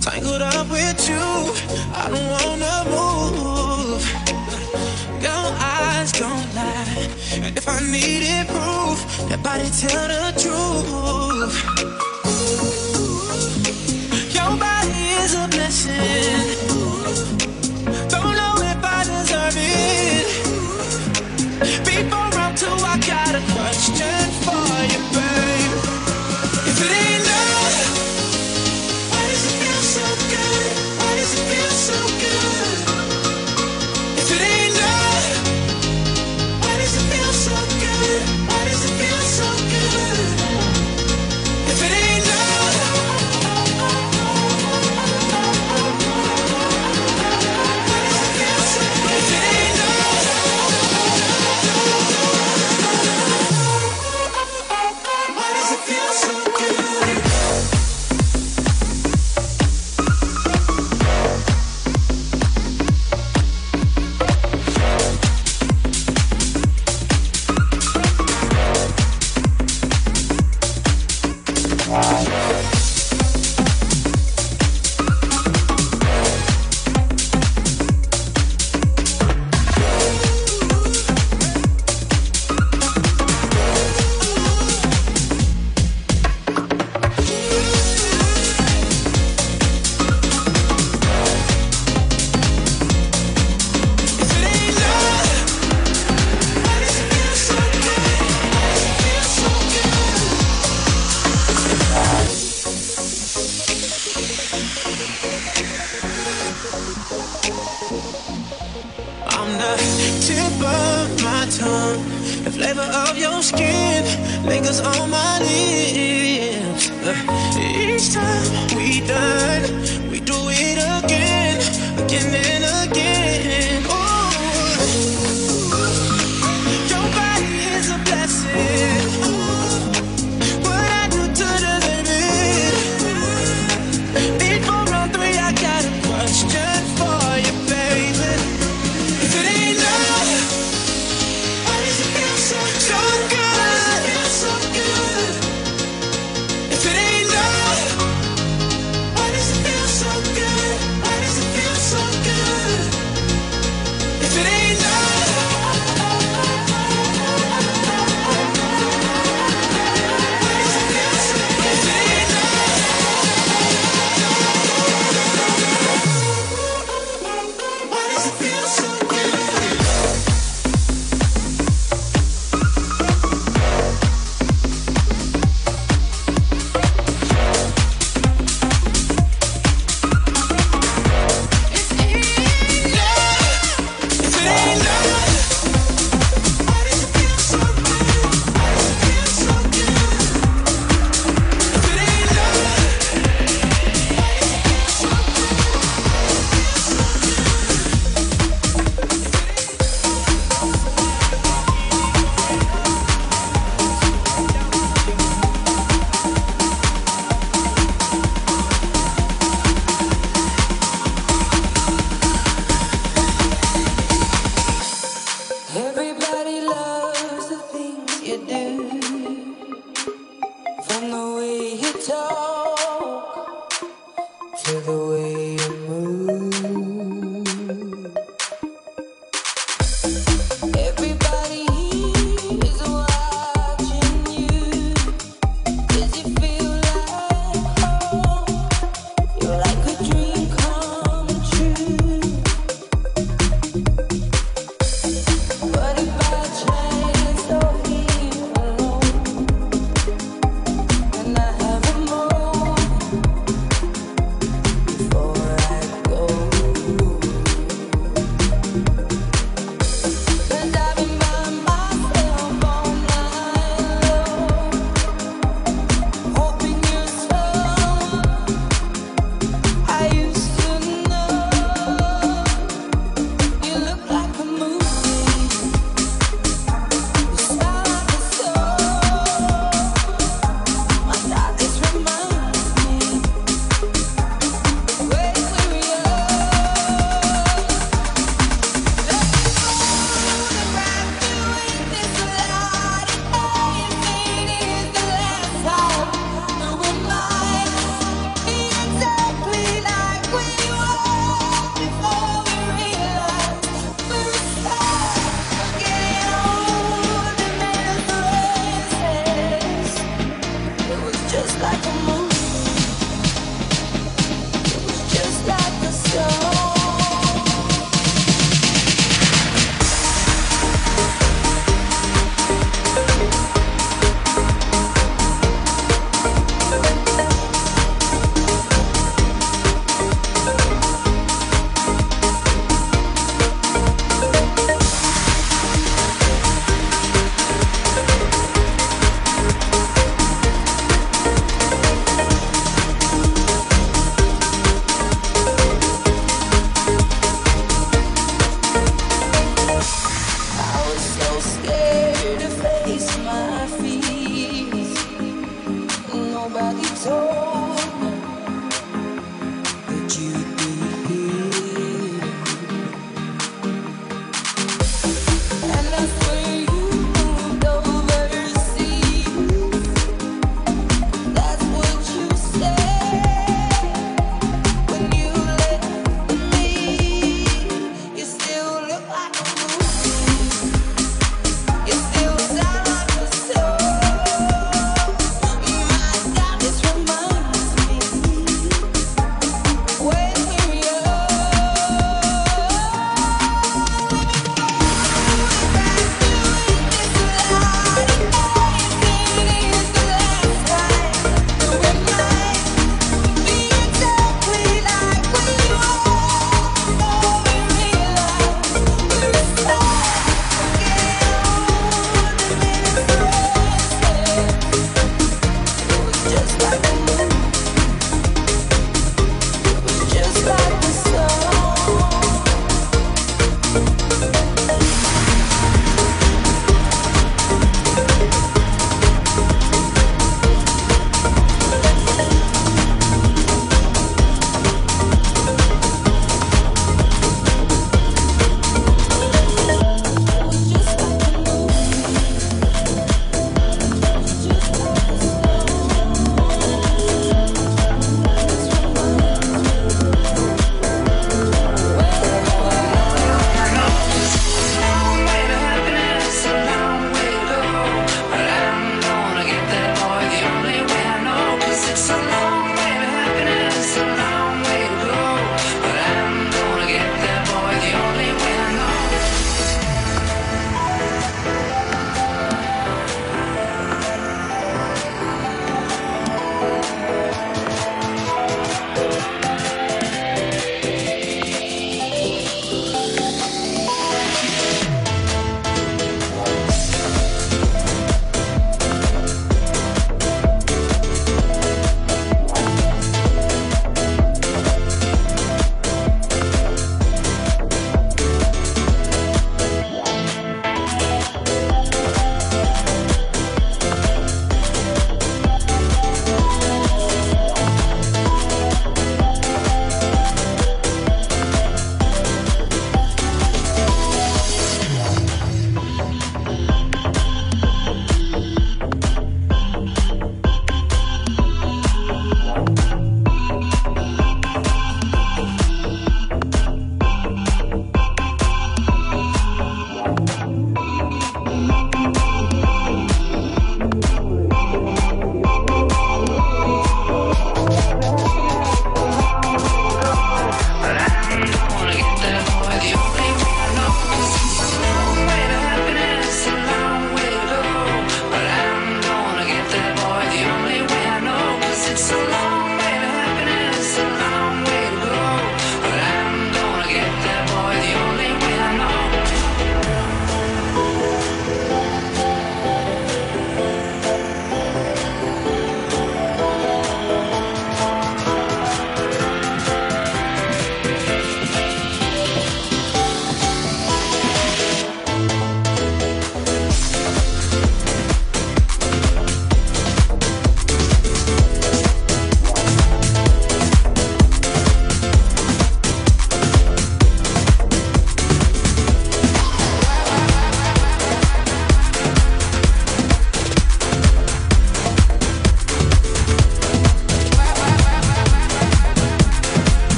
Tangled up with you. I don't wanna move. Your eyes don't lie. And if I needed proof That body tell the truth. Your body is a blessing. the tip of my tongue. The flavor of your skin lingers on my lips. Uh, each time we done, we do it again, again and again.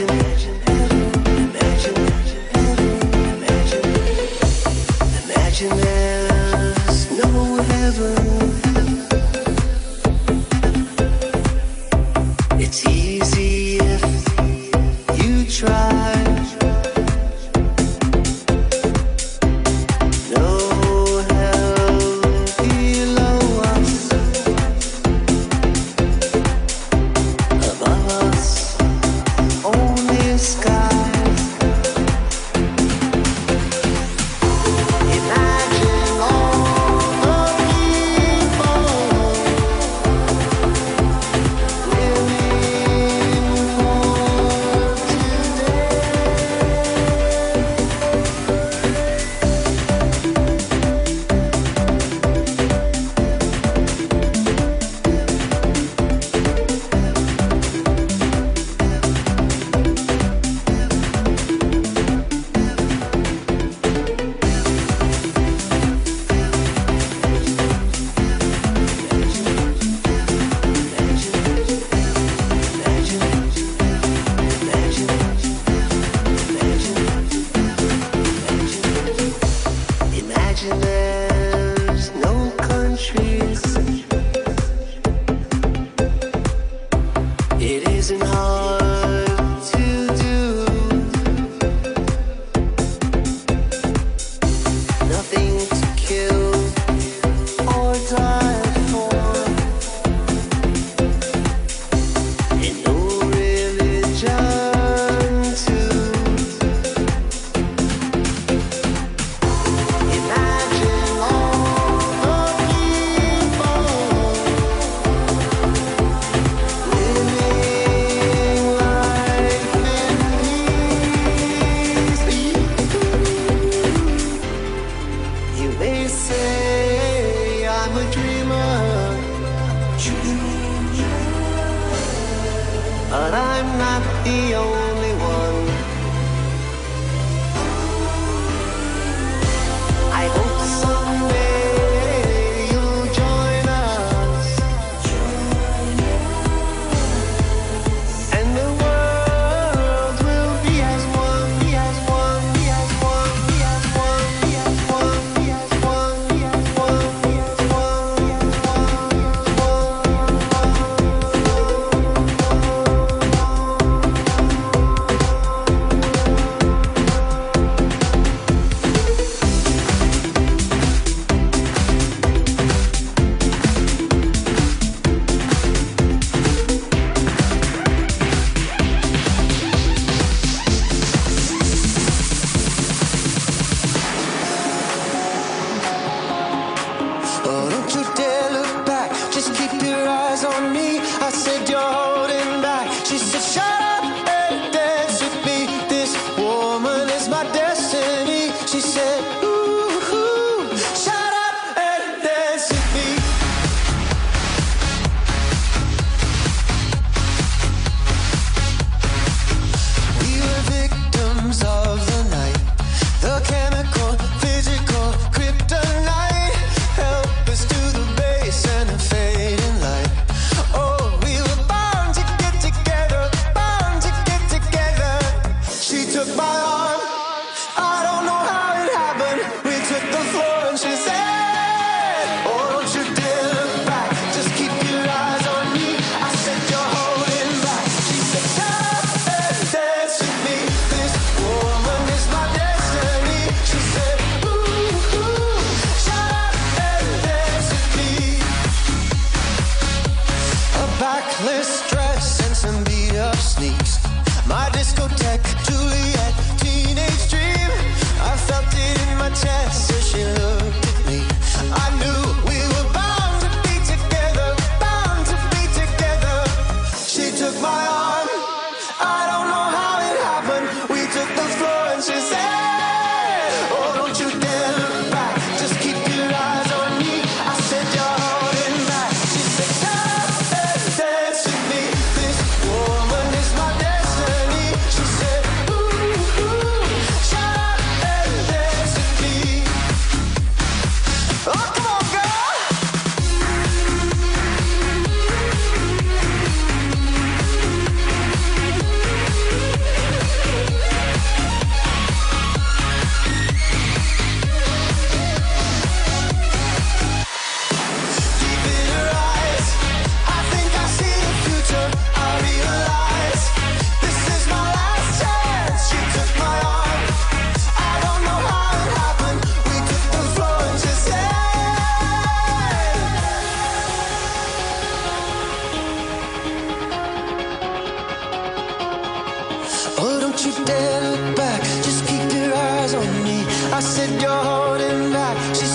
you.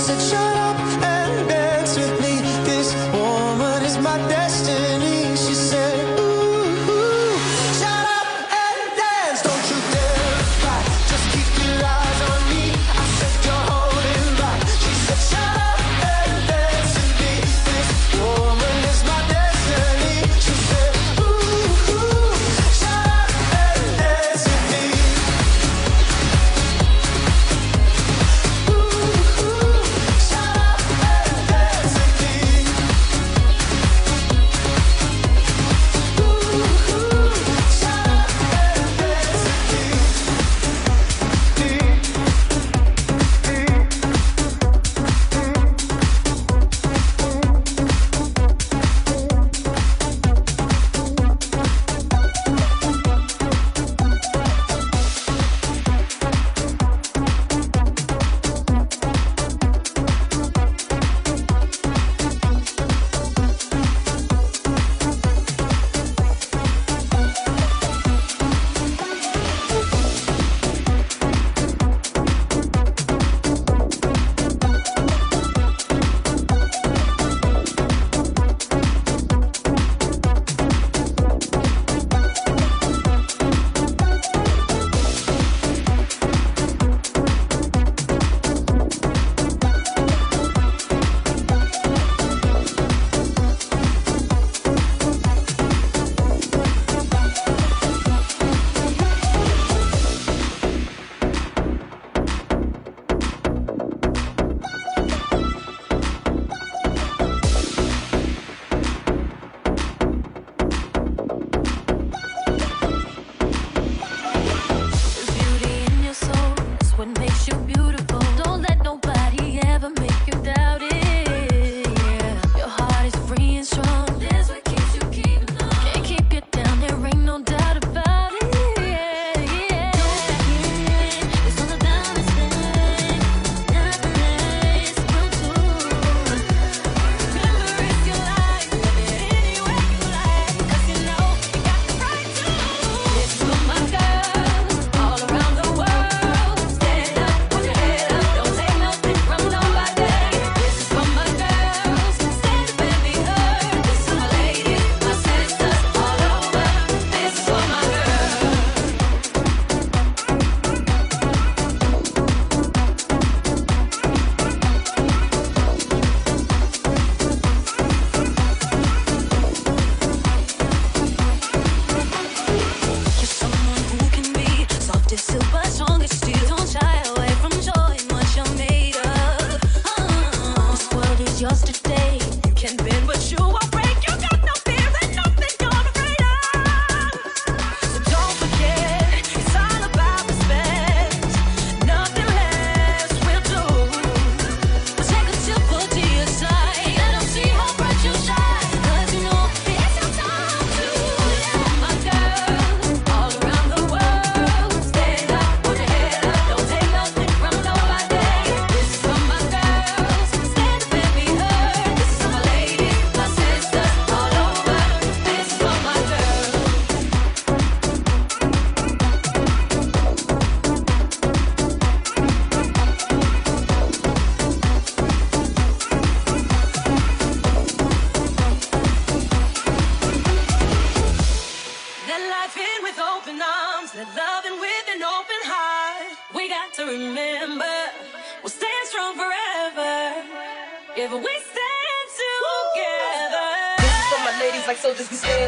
Back. She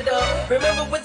stand up. Remember